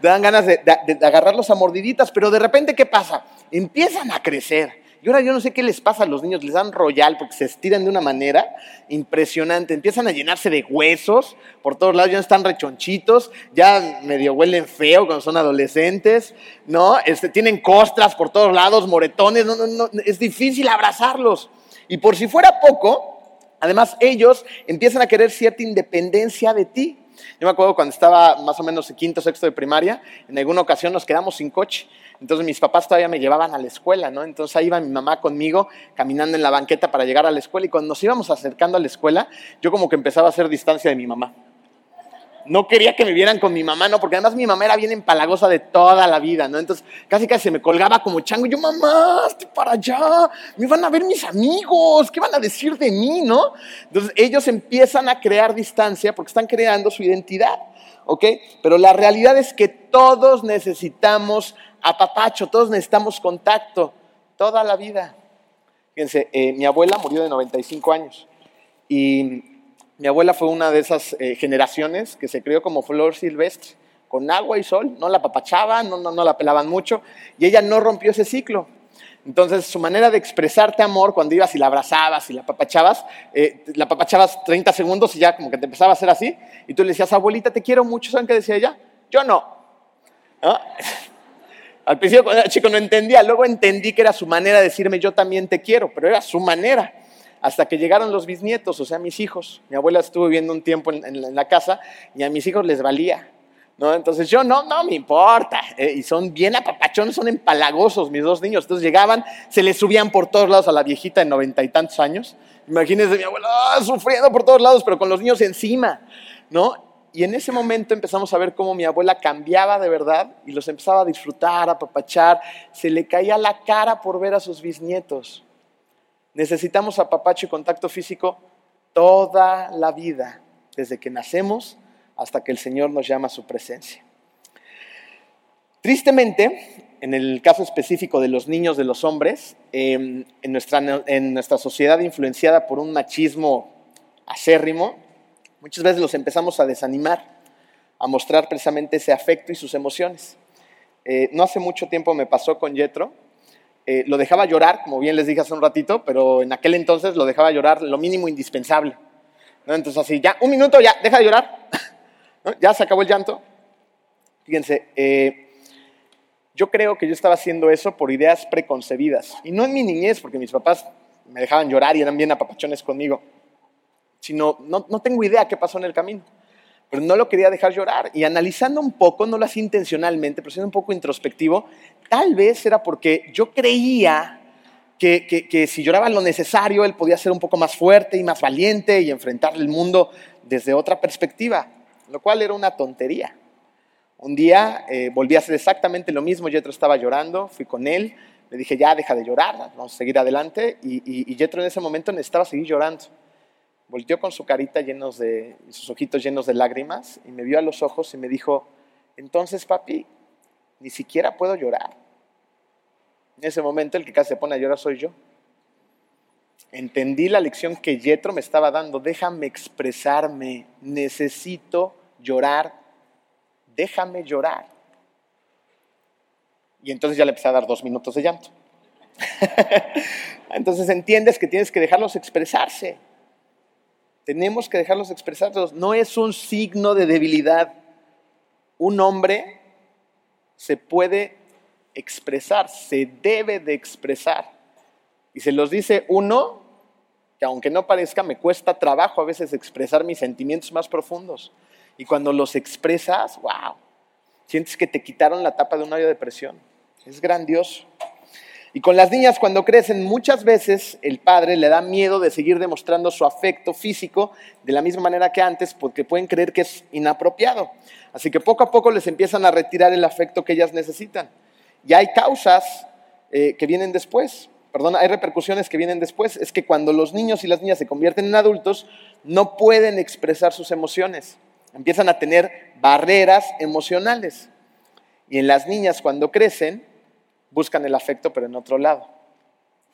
te (laughs) dan ganas de, agarrarlos a mordiditas, pero de repente, ¿qué pasa? Empiezan a crecer y ahora yo no sé qué les pasa a los niños, les dan royal porque se estiran de una manera impresionante. Empiezan a llenarse de huesos por todos lados, ya están rechonchitos, ya medio huelen feo cuando son adolescentes, ¿no? Este, tienen costras por todos lados, moretones, no, no, no, es difícil abrazarlos. Y por si fuera poco, además ellos empiezan a querer cierta independencia de ti. Yo me acuerdo cuando estaba más o menos en quinto, sexto de primaria, en alguna ocasión nos quedamos sin coche entonces mis papás todavía me llevaban a la escuela, ¿no? Entonces ahí iba mi mamá conmigo caminando en la banqueta para llegar a la escuela y cuando nos íbamos acercando a la escuela, yo como que empezaba a hacer distancia de mi mamá. No quería que me vieran con mi mamá, ¿no? Porque además mi mamá era bien empalagosa de toda la vida, ¿no? Entonces casi casi se me colgaba como chango. Yo, mamá, estoy para allá. Me van a ver mis amigos. ¿Qué van a decir de mí, no? Entonces ellos empiezan a crear distancia porque están creando su identidad, ¿ok? Pero la realidad es que todos necesitamos apapacho, todos necesitamos contacto toda la vida. Fíjense, eh, mi abuela murió de 95 años y mi abuela fue una de esas eh, generaciones que se crió como flor silvestre, con agua y sol, no la apapachaban, no, la pelaban mucho y ella no rompió ese ciclo. Entonces, su manera de expresarte amor cuando ibas y la abrazabas y la apapachabas, eh, la apapachabas 30 segundos y ya como que te empezaba a hacer así, y tú le decías, abuelita, te quiero mucho, ¿saben qué decía ella? Yo no. (laughs) Al principio chico no entendía, luego entendí que era su manera de decirme yo también te quiero, pero era su manera. Hasta que llegaron los bisnietos, o sea, mis hijos. Mi abuela estuvo viviendo un tiempo en, la casa y a mis hijos les valía. ¿no? Entonces yo no, no me importa. Eh, y son bien apapachones, son empalagosos mis dos niños. Entonces llegaban, se les subían por todos lados a la viejita de noventa y tantos años. Imagínense mi abuela ah, sufriendo por todos lados, pero con los niños encima. ¿no? Y en ese momento empezamos a ver cómo mi abuela cambiaba de verdad y los empezaba a disfrutar, a papachar. Se le caía la cara por ver a sus bisnietos. Necesitamos apapacho y contacto físico toda la vida, desde que nacemos hasta que el Señor nos llama a su presencia. Tristemente, en el caso específico de los niños, de los hombres, em, en, nuestra, en nuestra sociedad influenciada por un machismo acérrimo, Muchas veces los empezamos a desanimar, a mostrar precisamente ese afecto y sus emociones. Eh, no hace mucho tiempo me pasó con Yetro. Eh, lo dejaba llorar, como bien les dije hace un ratito, pero en aquel entonces lo dejaba llorar lo mínimo indispensable. Entonces así, ya, un minuto, ya, deja de llorar. (laughs) Ya se acabó el llanto. Fíjense, eh, yo creo que yo estaba haciendo eso por ideas preconcebidas. Y no en mi niñez, porque mis papás me dejaban llorar y eran bien apapachones conmigo sino no, no tengo idea qué pasó en el camino. Pero no lo quería dejar llorar. Y analizando un poco, no lo hacía intencionalmente, pero siendo un poco introspectivo, tal vez era porque yo creía que, que, si lloraba lo necesario, él podía ser un poco más fuerte y más valiente y enfrentar el mundo desde otra perspectiva, lo cual era una tontería. Un día eh, volví a hacer exactamente lo mismo, Yetro estaba llorando, fui con él, le dije, ya, deja de llorar, vamos a seguir adelante, y, y, y Yetro en ese momento necesitaba seguir llorando. Volteó con su carita llenos de, sus ojitos llenos de lágrimas y me vio a los ojos y me dijo, entonces papi, ni siquiera puedo llorar. En ese momento el que casi se pone a llorar soy yo. Entendí la lección que Yetro me estaba dando. Déjame expresarme, necesito llorar, déjame llorar. Y entonces ya le empecé a dar dos minutos de llanto. (laughs) entonces entiendes que tienes que dejarlos expresarse. Tenemos que dejarlos expresarlos. No es un signo de debilidad. Un hombre se puede expresar, se debe de expresar. Y se los dice uno que aunque no parezca, me cuesta trabajo a veces expresar mis sentimientos más profundos. Y cuando los expresas, wow, sientes que te quitaron la tapa de un hoyo de presión. Es grandioso. Y con las niñas cuando crecen, muchas veces el padre le da miedo de seguir demostrando su afecto físico de la misma manera que antes porque pueden creer que es inapropiado. Así que poco a poco les empiezan a retirar el afecto que ellas necesitan. Y hay causas eh, que vienen después, perdón, hay repercusiones que vienen después. Es que cuando los niños y las niñas se convierten en adultos, no pueden expresar sus emociones. Empiezan a tener barreras emocionales. Y en las niñas cuando crecen, buscan el afecto, pero en otro lado.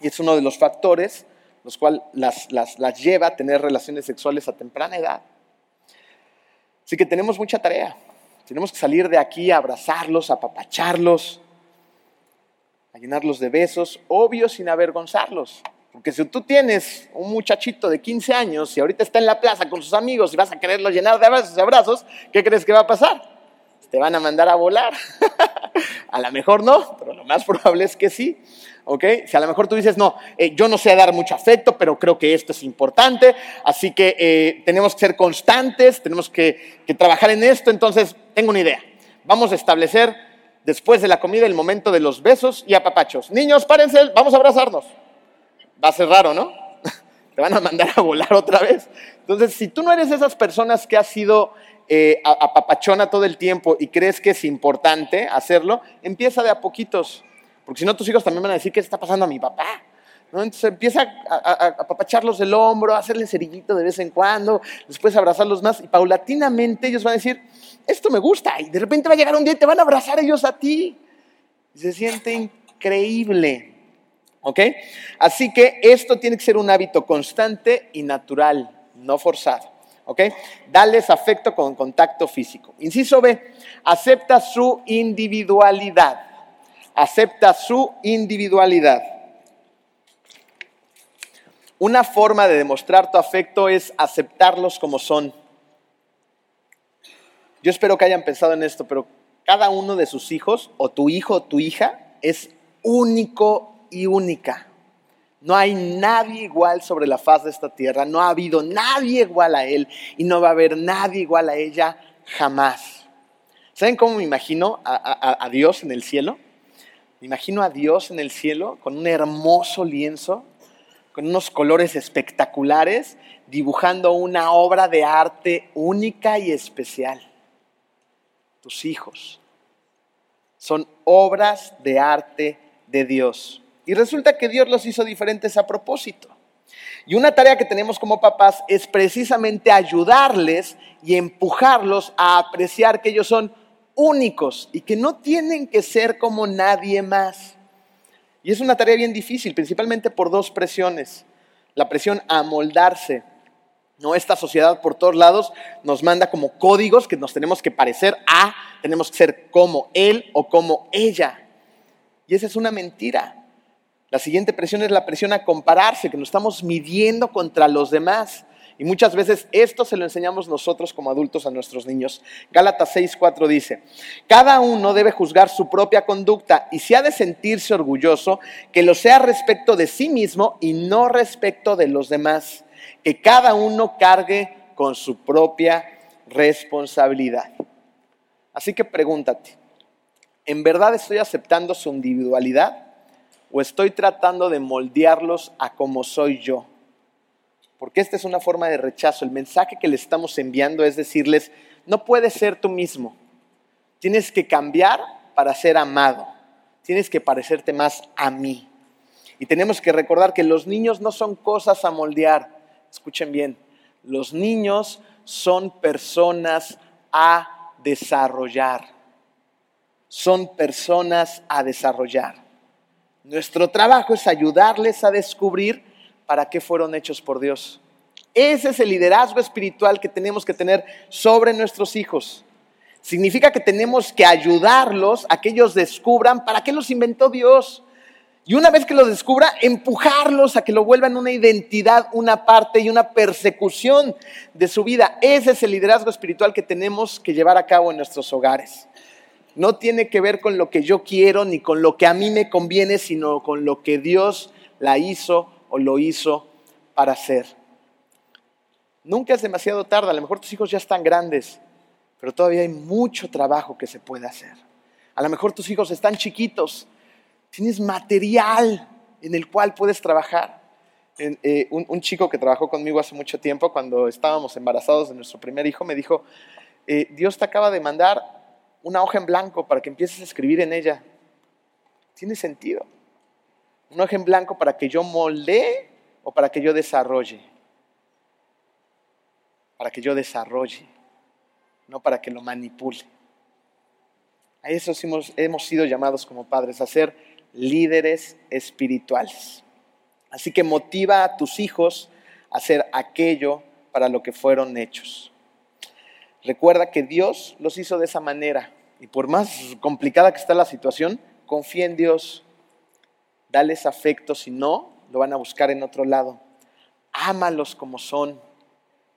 Y es uno de los factores los cuales las, las lleva a tener relaciones sexuales a temprana edad. Así que tenemos mucha tarea. Tenemos que salir de aquí a abrazarlos, a apapacharlos, a llenarlos de besos, obvio sin avergonzarlos. Porque si tú tienes un muchachito de 15 años y ahorita está en la plaza con sus amigos y vas a quererlo llenar de abrazos abrazos, ¿qué crees que va a pasar? Te van a mandar a volar. (laughs) a lo mejor no, pero lo más probable es que sí. ¿ok? Si a lo mejor tú dices, no, eh, yo no sé dar mucho afecto, pero creo que esto es importante, así que eh, tenemos que ser constantes, tenemos que, que trabajar en esto, entonces tengo una idea. Vamos a establecer después de la comida el momento de los besos y apapachos. Niños, párense, vamos a abrazarnos. Va a ser raro, ¿no? (laughs) Te van a mandar a volar otra vez. Entonces, si tú no eres esas personas que has sido eh, apapachona todo el tiempo y crees que es importante hacerlo, empieza de a poquitos. Porque si no, tus hijos también van a decir, ¿qué está pasando a mi papá? Entonces empieza a, apapacharlos del hombro, a hacerle cerillito de vez en cuando, después abrazarlos más y paulatinamente ellos van a decir, esto me gusta y de repente va a llegar un día y te van a abrazar ellos a ti. Y se siente increíble. ¿Ok? Así que esto tiene que ser un hábito constante y natural, no forzado. ¿Ok? Dales afecto con contacto físico. Inciso B, acepta su individualidad acepta su individualidad. Una forma de demostrar tu afecto es aceptarlos como son. Yo espero que hayan pensado en esto, pero cada uno de sus hijos, o tu hijo o tu hija, es único y única. No hay nadie igual sobre la faz de esta tierra, no ha habido nadie igual a él y no va a haber nadie igual a ella jamás. ¿Saben cómo me imagino a, Dios en el cielo? Me imagino a Dios en el cielo con un hermoso lienzo, con unos colores espectaculares, dibujando una obra de arte única y especial. Tus hijos son obras de arte de Dios. Y resulta que Dios los hizo diferentes a propósito. Y una tarea que tenemos como papás es precisamente ayudarles y empujarlos a apreciar que ellos son únicos y que no tienen que ser como nadie más. Y es una tarea bien difícil, principalmente por dos presiones. La presión a moldarse. ¿no? Esta sociedad por todos lados nos manda como códigos que nos tenemos que parecer a, tenemos que ser como él o como ella. Y esa es una mentira. La siguiente presión es la presión a compararse, que nos estamos midiendo contra los demás. Y muchas veces esto se lo enseñamos nosotros como adultos a nuestros niños. Gálatas 6:4 dice, cada uno debe juzgar su propia conducta y si ha de sentirse orgulloso, que lo sea respecto de sí mismo y no respecto de los demás. Que cada uno cargue con su propia responsabilidad. Así que pregúntate, ¿en verdad estoy aceptando su individualidad o estoy tratando de moldearlos a como soy yo? porque esta es una forma de rechazo. El mensaje que le estamos enviando es decirles, no puedes ser tú mismo, tienes que cambiar para ser amado, tienes que parecerte más a mí. Y tenemos que recordar que los niños no son cosas a moldear, escuchen bien, los niños son personas a desarrollar, son personas a desarrollar. Nuestro trabajo es ayudarles a descubrir para qué fueron hechos por Dios. Ese es el liderazgo espiritual que tenemos que tener sobre nuestros hijos. Significa que tenemos que ayudarlos a que ellos descubran para qué los inventó Dios. Y una vez que los descubra, empujarlos a que lo vuelvan una identidad, una parte y una persecución de su vida. Ese es el liderazgo espiritual que tenemos que llevar a cabo en nuestros hogares. No tiene que ver con lo que yo quiero ni con lo que a mí me conviene, sino con lo que Dios la hizo o lo hizo para hacer. Nunca es demasiado tarde, a lo mejor tus hijos ya están grandes, pero todavía hay mucho trabajo que se puede hacer. A lo mejor tus hijos están chiquitos, tienes material en el cual puedes trabajar. Eh, un, chico que trabajó conmigo hace mucho tiempo, cuando estábamos embarazados de nuestro primer hijo, me dijo, eh, Dios te acaba de mandar una hoja en blanco para que empieces a escribir en ella. Tiene sentido un hoja en blanco para que yo moldee o para que yo desarrolle. Para que yo desarrolle, no para que lo manipule. A eso hemos, hemos sido llamados como padres, a ser líderes espirituales. Así que motiva a tus hijos a hacer aquello para lo que fueron hechos. Recuerda que Dios los hizo de esa manera y por más complicada que está la situación, confía en Dios, dales afecto, si no, lo van a buscar en otro lado. Ámalos como son,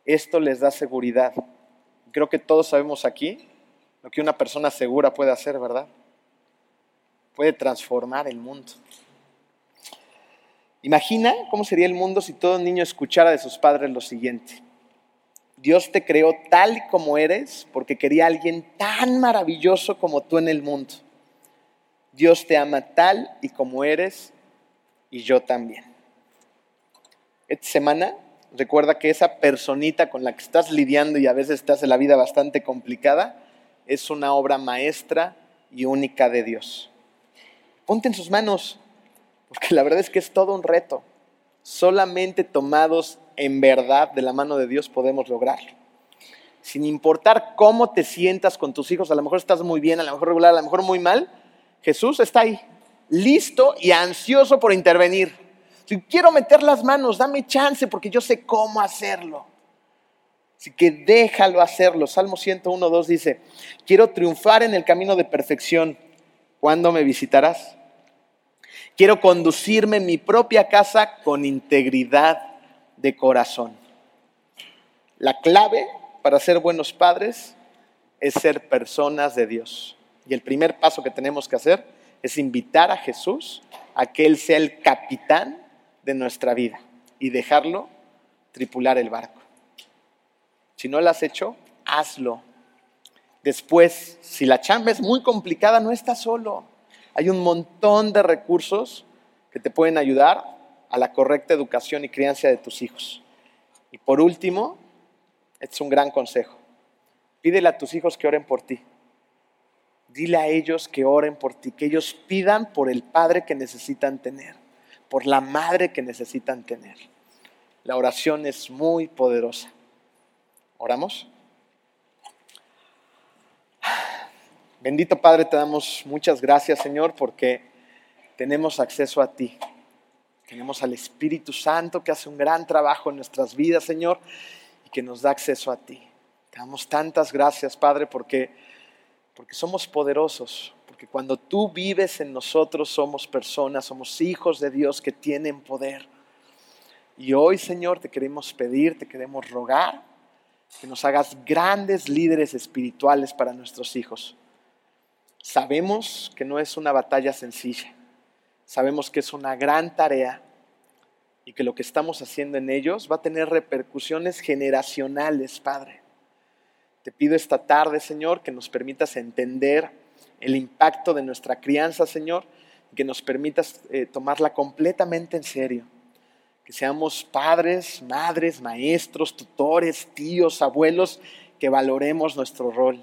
esto les da seguridad. Creo que todos sabemos aquí lo que una persona segura puede hacer, ¿verdad? Puede transformar el mundo. Imagina cómo sería el mundo si todo niño escuchara de sus padres lo siguiente. Dios te creó tal y como eres porque quería a alguien tan maravilloso como tú en el mundo. Dios te ama tal y como eres y yo también. Esta semana recuerda que esa personita con la que estás lidiando y a veces te hace la vida bastante complicada es una obra maestra y única de Dios. Ponte en sus manos, porque la verdad es que es todo un reto. Solamente tomados en verdad de la mano de Dios podemos lograrlo. Sin importar cómo te sientas con tus hijos, a lo mejor estás muy bien, a lo mejor regular, a lo mejor muy mal, Jesús está ahí, listo y ansioso por intervenir. Si quiero meter las manos, dame chance porque yo sé cómo hacerlo. Así que déjalo hacerlo. Salmo 101, 2 dice, quiero triunfar en el camino de perfección. ¿Cuándo me visitarás? Quiero conducirme en mi propia casa con integridad de corazón. La clave para ser buenos padres es ser personas de Dios. Y el primer paso que tenemos que hacer es invitar a Jesús a que Él sea el capitán de nuestra vida y dejarlo tripular el barco. Si no lo has hecho, hazlo. Después, si la chamba es muy complicada, no estás solo. Hay un montón de recursos que te pueden ayudar a la correcta educación y crianza de tus hijos. Y por último, este es un gran consejo. Pídele a tus hijos que oren por ti. Dile a ellos que oren por ti, que ellos pidan por el padre que necesitan tener, por la madre que necesitan tener. La oración es muy poderosa. ¿Oramos? Bendito Padre, te damos muchas gracias, Señor, porque tenemos acceso a ti. Tenemos al Espíritu Santo que hace un gran trabajo en nuestras vidas, Señor, y que nos da acceso a ti. Te damos tantas gracias, Padre, porque, porque somos poderosos, porque cuando tú vives en nosotros somos personas, somos hijos de Dios que tienen poder. Y hoy, Señor, te queremos pedir, te queremos rogar que nos hagas grandes líderes espirituales para nuestros hijos. Sabemos que no es una batalla sencilla. Sabemos que es una gran tarea y que lo que estamos haciendo en ellos va a tener repercusiones generacionales, Padre. Te pido esta tarde, Señor, que nos permitas entender el impacto de nuestra crianza, Señor, y que nos permitas eh, tomarla completamente en serio. Que seamos padres, madres, maestros, tutores, tíos, abuelos, que valoremos nuestro rol.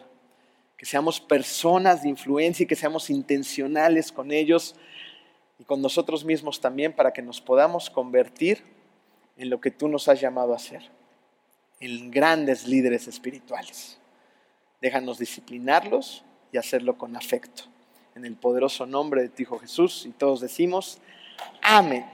Que seamos personas de influencia y que seamos intencionales con ellos con nosotros mismos también para que nos podamos convertir en lo que tú nos has llamado a ser, en grandes líderes espirituales. Déjanos disciplinarlos y hacerlo con afecto. En el poderoso nombre de tu Hijo Jesús y todos decimos, amén.